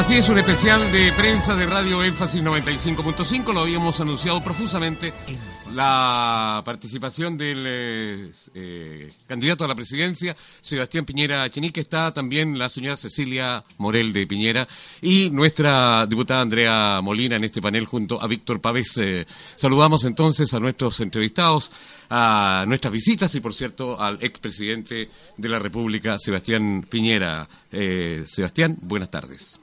Así es, un especial de prensa de Radio Énfasis 95.5. Lo habíamos anunciado profusamente. La participación del eh, eh, candidato a la presidencia, Sebastián Piñera Chenique, está también la señora Cecilia Morel de Piñera y nuestra diputada Andrea Molina en este panel junto a Víctor Pávez. Eh, saludamos entonces a nuestros entrevistados, a nuestras visitas y, por cierto, al expresidente de la República, Sebastián Piñera. Sebastián, buenas tardes.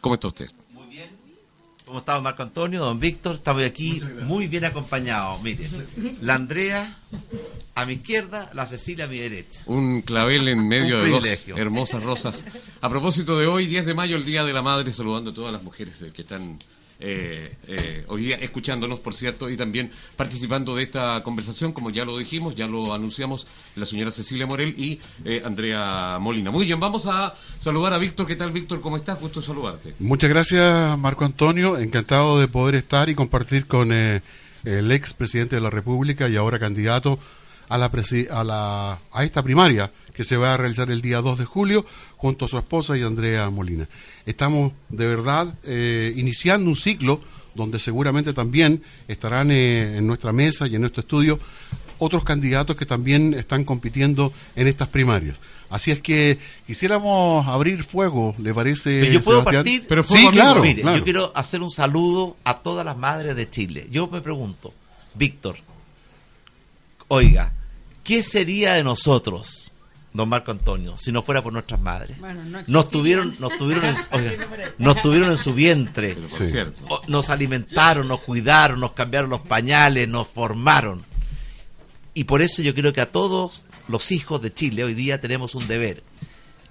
¿Cómo está usted? Muy bien. ¿Cómo estamos, Marco Antonio, don Víctor? Estamos aquí muy bien acompañados. Mire, la Andrea a mi izquierda, la Cecilia a mi derecha. Un clavel en medio de dos hermosas rosas. A propósito de hoy, 10 de mayo, el Día de la Madre, saludando a todas las mujeres que están eh, eh, hoy día escuchándonos, por cierto, y también participando de esta conversación, como ya lo dijimos, ya lo anunciamos, la señora Cecilia Morel y eh, Andrea Molina. Muy bien, vamos a saludar a Víctor. ¿Qué tal, Víctor? ¿Cómo estás? Gusto saludarte. Muchas gracias, Marco Antonio. Encantado de poder estar y compartir con el ex presidente de la República y ahora candidato a, la, a, la, a esta primaria que se va a realizar el día 2 de julio junto a su esposa y Andrea Molina. Estamos de verdad eh, iniciando un ciclo donde seguramente también estarán eh, en nuestra mesa y en nuestro estudio otros candidatos que también están compitiendo en estas primarias. Así es que quisiéramos abrir fuego, ¿le parece? yo puedo partir. Pero sí, claro, Mire, yo quiero hacer un saludo a todas las madres de Chile. Yo me pregunto, Víctor, oiga, ¿qué sería de nosotros don Marco Antonio, si no fuera por nuestras madres. nos tuvieron, nos tuvieron, en, nos tuvieron en su vientre, nos alimentaron, nos cuidaron, nos cambiaron los pañales, nos formaron. Y por eso yo creo que a todos los hijos de Chile hoy día tenemos un deber,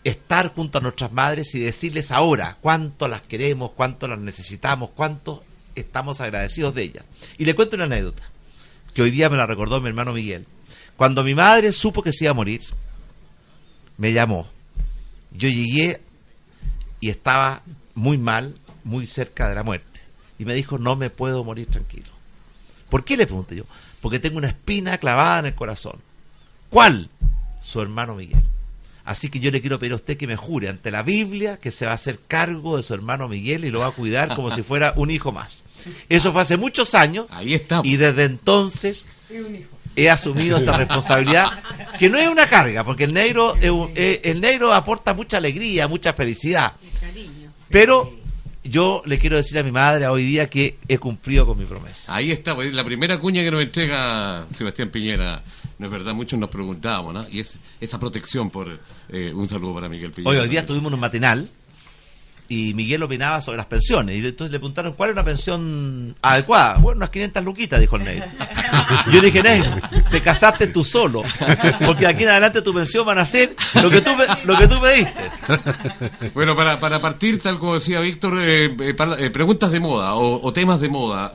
estar junto a nuestras madres y decirles ahora cuánto las queremos, cuánto las necesitamos, cuánto estamos agradecidos de ellas. Y le cuento una anécdota, que hoy día me la recordó mi hermano Miguel. Cuando mi madre supo que se iba a morir, me llamó. Yo llegué y estaba muy mal, muy cerca de la muerte. Y me dijo, no me puedo morir tranquilo. ¿Por qué le pregunté yo? Porque tengo una espina clavada en el corazón. ¿Cuál? Su hermano Miguel. Así que yo le quiero pedir a usted que me jure ante la Biblia que se va a hacer cargo de su hermano Miguel y lo va a cuidar como si fuera un hijo más. Eso fue hace muchos años. Ahí está. Y desde entonces he asumido esta responsabilidad, que no es una carga, porque el negro, el negro aporta mucha alegría, mucha felicidad. Pero yo le quiero decir a mi madre hoy día que he cumplido con mi promesa. Ahí está, pues, la primera cuña que nos entrega Sebastián Piñera. No es verdad, muchos nos preguntábamos, ¿no? Y es esa protección por eh, un saludo para Miguel Piñera. Hoy, hoy día tuvimos un matinal y Miguel opinaba sobre las pensiones. Y entonces le preguntaron cuál es una pensión adecuada. Bueno, unas 500 luquitas, dijo el Ney. Yo dije, Ney, te casaste tú solo. Porque de aquí en adelante tu pensión van a ser lo que tú, lo que tú pediste. Bueno, para, para partir, tal como decía Víctor, eh, eh, eh, preguntas de moda o, temas de moda.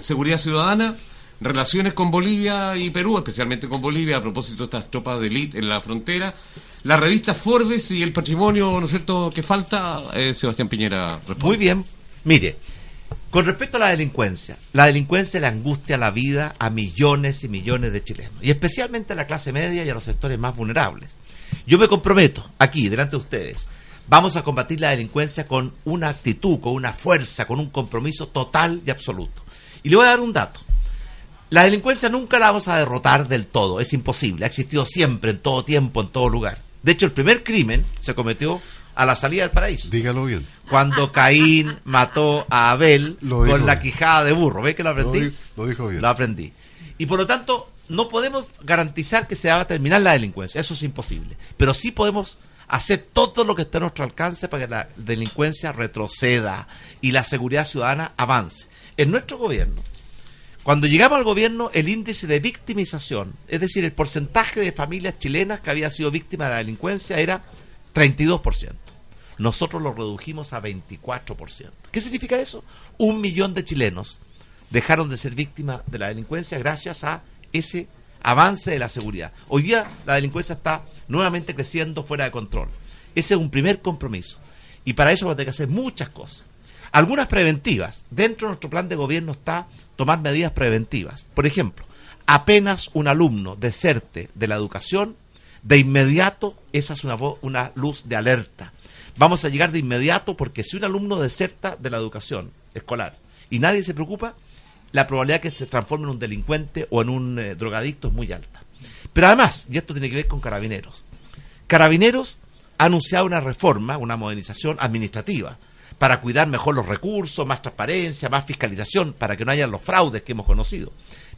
seguridad ciudadana. Relaciones con Bolivia y Perú, especialmente con Bolivia, a propósito de estas tropas de élite en la frontera la revista Forbes y el patrimonio, ¿no es cierto?, que falta, eh, Sebastián Piñera. Muy bien. Mire, con respecto a la delincuencia, la delincuencia le angustia la vida a millones y millones de chilenos, y especialmente a la clase media y a los sectores más vulnerables. Yo me comprometo aquí, delante de ustedes, vamos a combatir la delincuencia con una actitud, con una fuerza, con un compromiso total y absoluto. Y le voy a dar un dato. La delincuencia nunca la vamos a derrotar del todo, es imposible, ha existido siempre, en todo tiempo, en todo lugar. De hecho, el primer crimen se cometió a la salida del paraíso. Dígalo bien. Cuando Caín mató a Abel con la quijada de burro. ¿Ve que lo aprendí? Lo, dijo bien. Lo aprendí. Y por lo tanto, no podemos garantizar que se va a terminar la delincuencia. Eso es imposible. Pero sí podemos hacer todo lo que esté a nuestro alcance para que la delincuencia retroceda y la seguridad ciudadana avance. En nuestro gobierno cuando llegamos al gobierno, el índice de victimización, es decir, el porcentaje de familias chilenas que había sido víctima de la delincuencia era 32%. Nosotros lo redujimos a 24%. ¿Qué significa eso? Un millón de chilenos dejaron de ser víctimas de la delincuencia gracias a ese avance de la seguridad. Hoy día la delincuencia está nuevamente creciendo fuera de control. Ese es un primer compromiso. Y para eso vamos a tener que hacer muchas cosas. Algunas preventivas. Dentro de nuestro plan de gobierno está tomar medidas preventivas. Por ejemplo, apenas un alumno deserte de la educación, de inmediato esa es una, una luz de alerta vamos a llegar de inmediato porque si un alumno deserta de la educación escolar y nadie se preocupa, la probabilidad que se transforme en un delincuente o en un eh, drogadicto es muy alta. Pero además, y esto tiene que ver con carabineros, carabineros ha anunciado una reforma, una modernización administrativa para cuidar mejor los recursos, más transparencia, más fiscalización, para que no haya los fraudes que hemos conocido.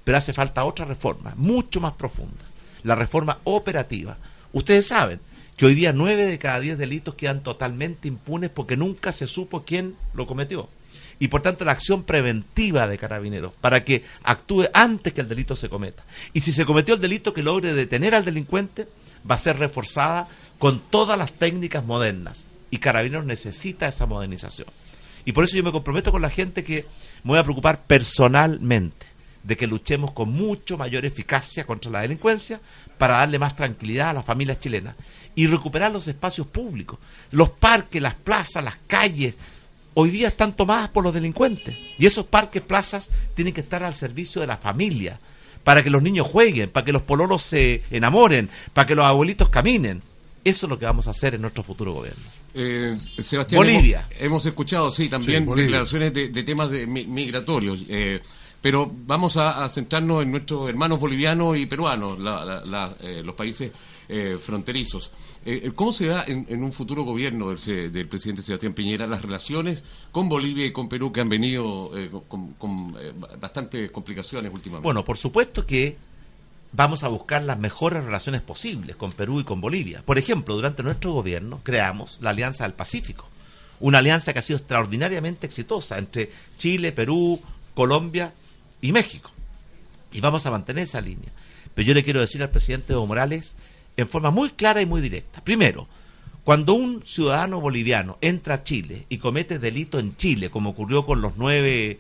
Pero hace falta otra reforma, mucho más profunda, la reforma operativa. Ustedes saben que hoy día nueve de cada diez delitos quedan totalmente impunes porque nunca se supo quién lo cometió. Y por tanto la acción preventiva de carabineros para que actúe antes que el delito se cometa. Y si se cometió el delito que logre detener al delincuente, va a ser reforzada con todas las técnicas modernas y Carabineros necesita esa modernización. Y por eso yo me comprometo con la gente que me voy a preocupar personalmente de que luchemos con mucho mayor eficacia contra la delincuencia para darle más tranquilidad a las familias chilenas y recuperar los espacios públicos, los parques, las plazas, las calles. Hoy día están tomadas por los delincuentes y esos parques, plazas tienen que estar al servicio de la familia, para que los niños jueguen, para que los pololos se enamoren, para que los abuelitos caminen. Eso es lo que vamos a hacer en nuestro futuro gobierno. Eh, Sebastián, Bolivia. Hemos, escuchado, sí, también declaraciones de, temas de, migratorios. Eh, pero vamos a, centrarnos en nuestros hermanos bolivianos y peruanos, eh, los países fronterizos. ¿Cómo se da en, un futuro gobierno del, presidente Sebastián Piñera las relaciones con Bolivia y con Perú que han venido con, con bastantes complicaciones últimamente? Bueno, por supuesto que vamos a buscar las mejores relaciones posibles con Perú y con Bolivia. Por ejemplo, durante nuestro gobierno creamos la Alianza del Pacífico, una alianza que ha sido extraordinariamente exitosa entre Chile, Perú, Colombia y México. Y vamos a mantener esa línea. Pero yo le quiero decir al presidente Evo Morales en forma muy clara y muy directa. Primero, cuando un ciudadano boliviano entra a Chile y comete delito en Chile, como ocurrió con los nueve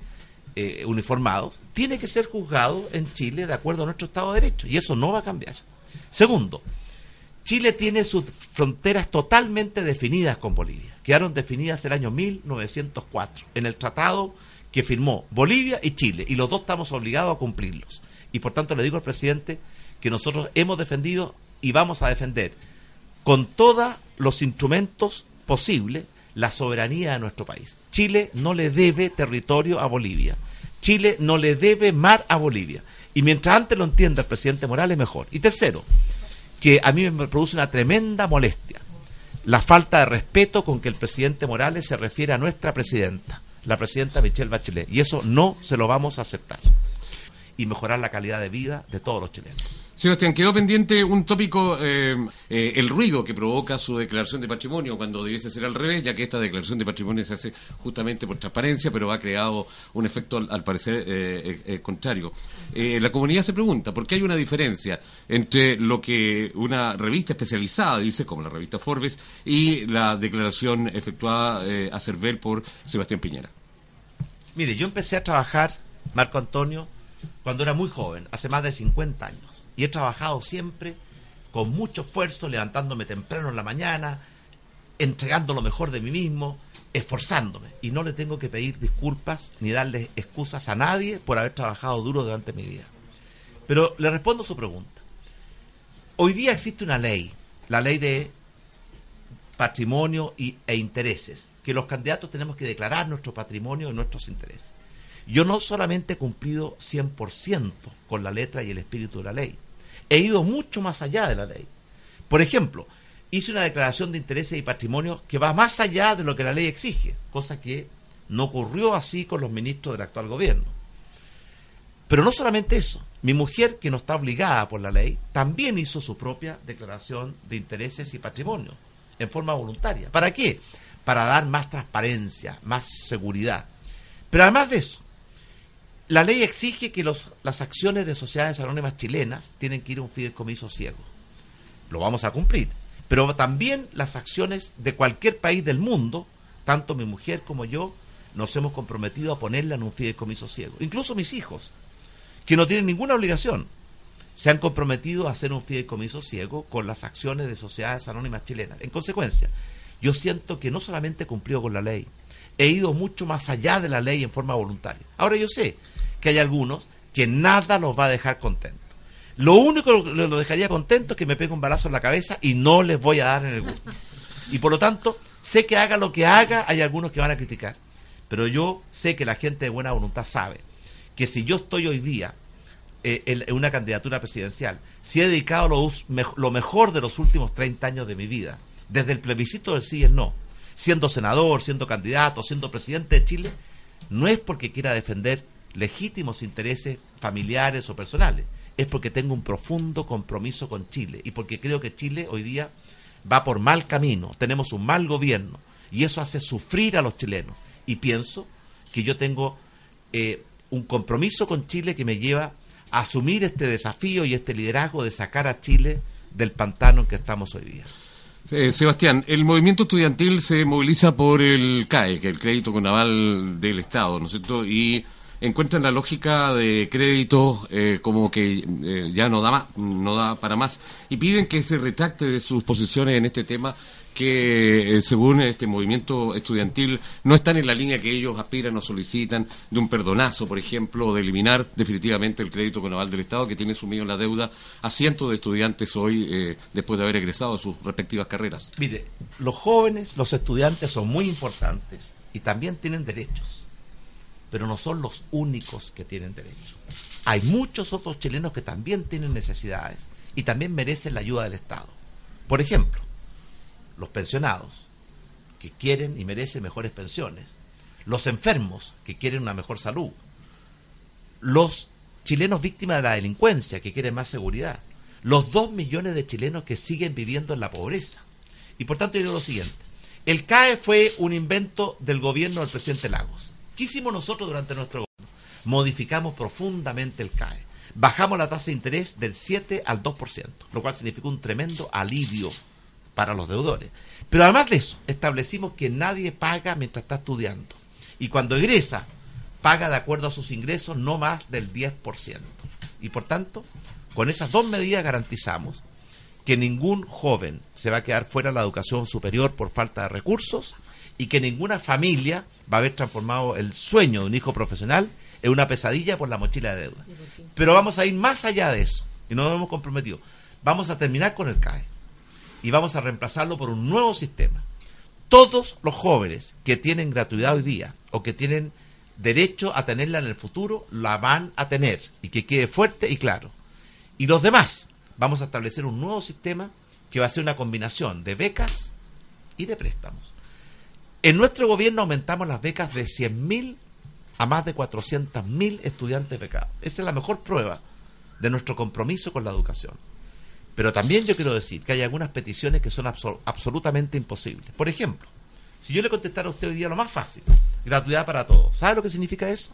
eh, uniformados, tiene que ser juzgado en Chile de acuerdo a nuestro Estado de Derecho. Y eso no va a cambiar. Segundo, Chile tiene sus fronteras totalmente definidas con Bolivia. Quedaron definidas el año 1904 en el tratado que firmó Bolivia y Chile. Y los dos estamos obligados a cumplirlos. Y por tanto le digo al presidente que nosotros hemos defendido y vamos a defender con todos los instrumentos posibles la soberanía de nuestro país. Chile no le debe territorio a Bolivia. Chile no le debe mar a Bolivia. Y mientras antes lo entienda el presidente Morales, mejor. Y tercero, que a mí me produce una tremenda molestia la falta de respeto con que el presidente Morales se refiere a nuestra presidenta, la presidenta Michelle Bachelet. Y eso no se lo vamos a aceptar. Y mejorar la calidad de vida de todos los chilenos. Sebastián, quedó pendiente un tópico, eh, eh, el ruido que provoca su declaración de patrimonio cuando debiese ser al revés, ya que esta declaración de patrimonio se hace justamente por transparencia, pero ha creado un efecto al, parecer eh, contrario. la comunidad se pregunta, ¿por qué hay una diferencia entre lo que una revista especializada dice, como la revista Forbes, y la declaración efectuada a Cervel por Sebastián Piñera? Mire, yo empecé a trabajar, Marco Antonio, cuando era muy joven, hace más de 50 años y he trabajado siempre con mucho esfuerzo, levantándome temprano en la mañana, entregando lo mejor de mí mismo, esforzándome. Y no le tengo que pedir disculpas ni darle excusas a nadie por haber trabajado duro durante mi vida. Pero le respondo su pregunta. Hoy día existe una ley, la ley de patrimonio e intereses, que los candidatos tenemos que declarar nuestro patrimonio y nuestros intereses. Yo no solamente he cumplido 100% con la letra y el espíritu de la ley, he ido mucho más allá de la ley. Por ejemplo, hice una declaración de intereses y patrimonio que va más allá de lo que la ley exige, cosa que no ocurrió así con los ministros del actual gobierno. Pero no solamente eso, mi mujer, que no está obligada por la ley, también hizo su propia declaración de intereses y patrimonio, en forma voluntaria. ¿Para qué? Para dar más transparencia, más seguridad. Pero además de eso, la ley exige que las acciones de sociedades anónimas chilenas tienen que ir a un fideicomiso ciego. Lo vamos a cumplir. Pero también las acciones de cualquier país del mundo, tanto mi mujer como yo, nos hemos comprometido a ponerla en un fideicomiso ciego. Incluso mis hijos, que no tienen ninguna obligación, se han comprometido a hacer un fideicomiso ciego con las acciones de sociedades anónimas chilenas. En consecuencia, yo siento que no solamente cumplió con la ley, he ido mucho más allá de la ley en forma voluntaria. Ahora yo sé que hay algunos que nada los va a dejar contentos. Lo único que los dejaría contentos es que me pegue un balazo en la cabeza y no les voy a dar en el gusto. Y por lo tanto, Sé que haga lo que haga, hay algunos que van a criticar. Pero yo sé que la gente de buena voluntad sabe que si yo estoy hoy día eh, en, una candidatura presidencial, si he dedicado lo, lo, mejor de los últimos 30 años de mi vida, desde el plebiscito del sí y el no, siendo senador, siendo candidato, siendo presidente de Chile, no es porque quiera defender legítimos intereses familiares o personales, es porque tengo un profundo compromiso con Chile y porque creo que Chile hoy día va por mal camino, tenemos un mal gobierno y eso hace sufrir a los chilenos. Y pienso que yo tengo eh, un compromiso con Chile que me lleva a asumir este desafío y este liderazgo de sacar a Chile del pantano en que estamos hoy día. Eh, Sebastián, el movimiento estudiantil se moviliza por el CAE, que es el crédito con aval del Estado, ¿no es cierto? Y encuentran la lógica de crédito eh, como que eh, ya no da no da para más y piden que se retracte de sus posiciones en este tema que eh, según este movimiento estudiantil no están en la línea que ellos aspiran o solicitan de un perdonazo, por ejemplo, de eliminar definitivamente el crédito con aval del Estado que tiene sumido en la deuda a cientos de estudiantes hoy después de haber egresado a sus respectivas carreras. Mire, los jóvenes, los estudiantes son muy importantes y también tienen derechos pero no son los únicos que tienen derecho. Hay muchos otros chilenos que también tienen necesidades y también merecen la ayuda del Estado. Por ejemplo, los pensionados, que quieren y merecen mejores pensiones, los enfermos, que quieren una mejor salud, los chilenos víctimas de la delincuencia, que quieren más seguridad, los dos millones de chilenos que siguen viviendo en la pobreza. Y por tanto yo digo lo siguiente, el CAE fue un invento del gobierno del presidente Lagos. ¿Qué hicimos nosotros durante nuestro gobierno? Modificamos profundamente el CAE. Bajamos la tasa de interés del 7 al 2%, lo cual significó un tremendo alivio para los deudores. Pero además de eso, establecimos que nadie paga mientras está estudiando. Y cuando egresa, paga de acuerdo a sus ingresos no más del 10%. Y por tanto, con esas dos medidas garantizamos que ningún joven se va a quedar fuera de la educación superior por falta de recursos y que ninguna familia va a haber transformado el sueño de un hijo profesional en una pesadilla por la mochila de deuda. Pero vamos a ir más allá de eso y nos hemos comprometido. Vamos a terminar con el CAE y vamos a reemplazarlo por un nuevo sistema. Todos los jóvenes que tienen gratuidad hoy día o que tienen derecho a tenerla en el futuro, la van a tener y que quede fuerte y claro. Y los demás, vamos a establecer un nuevo sistema que va a ser una combinación de becas y de préstamos. En nuestro gobierno aumentamos las becas de 100.000 a más de 400.000 estudiantes becados. Esa es la mejor prueba de nuestro compromiso con la educación. Pero también yo quiero decir que hay algunas peticiones que son absolutamente imposibles. Por ejemplo, si yo le contestara a usted hoy día lo más fácil, gratuidad para todos, ¿sabe lo que significa eso?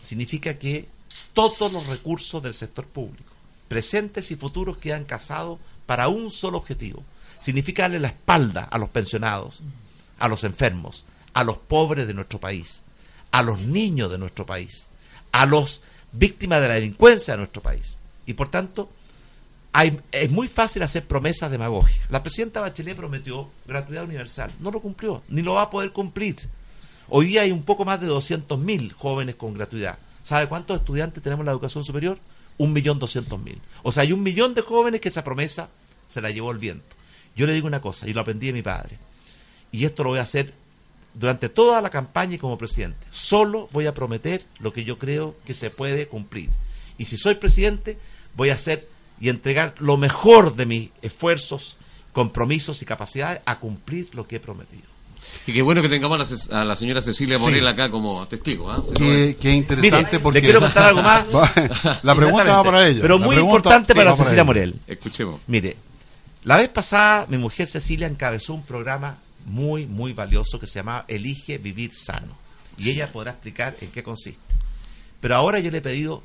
Significa que todos los recursos del sector público, presentes y futuros, quedan casados para un solo objetivo. Significa darle la espalda a los pensionados, a los enfermos, a los pobres de nuestro país, a los niños de nuestro país, a los víctimas de la delincuencia de nuestro país. Y por tanto, hay, es muy fácil hacer promesas demagógicas. La presidenta Bachelet prometió gratuidad universal, no lo cumplió, ni lo va a poder cumplir. Hoy día hay un poco más de 200.000 jóvenes con gratuidad. ¿Sabe cuántos estudiantes tenemos en la educación superior? Un millón doscientos mil. O sea, hay un millón de jóvenes que esa promesa se la llevó el viento. Yo le digo una cosa, y lo aprendí de mi padre y esto lo voy a hacer durante toda la campaña y como presidente. Solo voy a prometer lo que yo creo que se puede cumplir. Y si soy presidente, voy a hacer y entregar lo mejor de mis esfuerzos, compromisos y capacidades a cumplir lo que he prometido. Y qué bueno que tengamos a la, señora Cecilia Morel acá como testigo. ¿ah? Qué, interesante porque... Le quiero contar algo más. la pregunta va para ella. Pero muy importante para Cecilia Morel. Escuchemos. Mire, la vez pasada mi mujer Cecilia encabezó un programa muy, muy valioso que se llama Elige Vivir Sano. Y ella podrá explicar en qué consiste. Pero ahora yo le he pedido,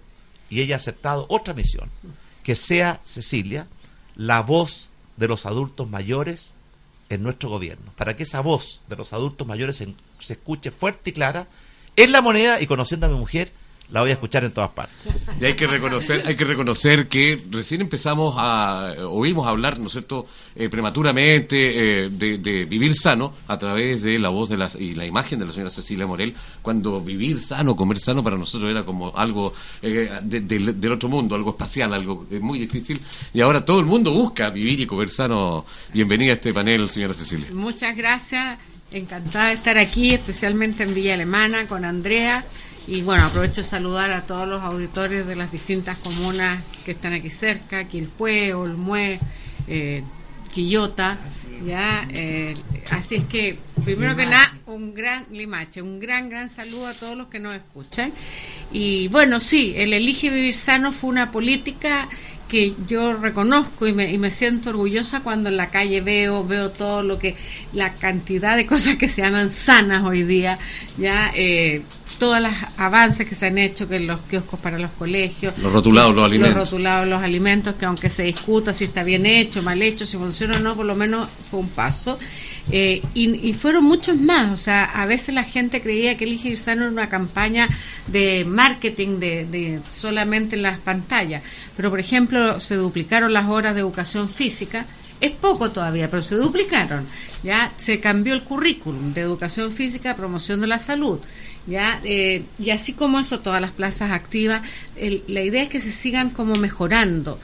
y ella ha aceptado otra misión, que sea Cecilia la voz de los adultos mayores en nuestro gobierno, para que esa voz de los adultos mayores se, se escuche fuerte y clara en la moneda y conociendo a mi mujer, la voy a escuchar en todas partes. Y hay que reconocer, hay que reconocer que recién empezamos a, oímos hablar, ¿no es cierto?, eh, prematuramente eh, de, vivir sano a través de la voz de las, y la imagen de la señora Cecilia Morel, cuando vivir sano, comer sano para nosotros era como algo eh, del otro mundo, algo espacial, algo muy difícil. Y ahora todo el mundo busca vivir y comer sano. Bienvenida a este panel, señora Cecilia. Muchas gracias. Encantada de estar aquí, especialmente en Villa Alemana, con Andrea. Y bueno, aprovecho de saludar a todos los auditores de las distintas comunas que están aquí cerca, Quilpue, Olmué, eh, Quillota, ya, eh, así es que, primero que nada, un gran limache, un gran, gran saludo a todos los que nos escuchan. Y bueno, sí, el Elige Vivir Sano fue una política que yo reconozco y me, y me siento orgullosa cuando en la calle veo veo todo lo que la cantidad de cosas que se llaman sanas hoy día ya eh, todos los avances que se han hecho, que los kioscos para los colegios, los rotulados los alimentos, los rotulados los alimentos, que aunque se discuta si está bien hecho, mal hecho, si funciona o no, por lo menos fue un paso. Eh, y, fueron muchos más, o sea, a veces la gente creía que Elige Sano era una campaña de marketing de, de solamente en las pantallas, pero por ejemplo se duplicaron las horas de educación física, es poco todavía, pero se duplicaron. Ya se cambió el currículum de educación física, promoción de la salud. ya eh, Y así como eso, todas las plazas activas, la idea es que se sigan como mejorando.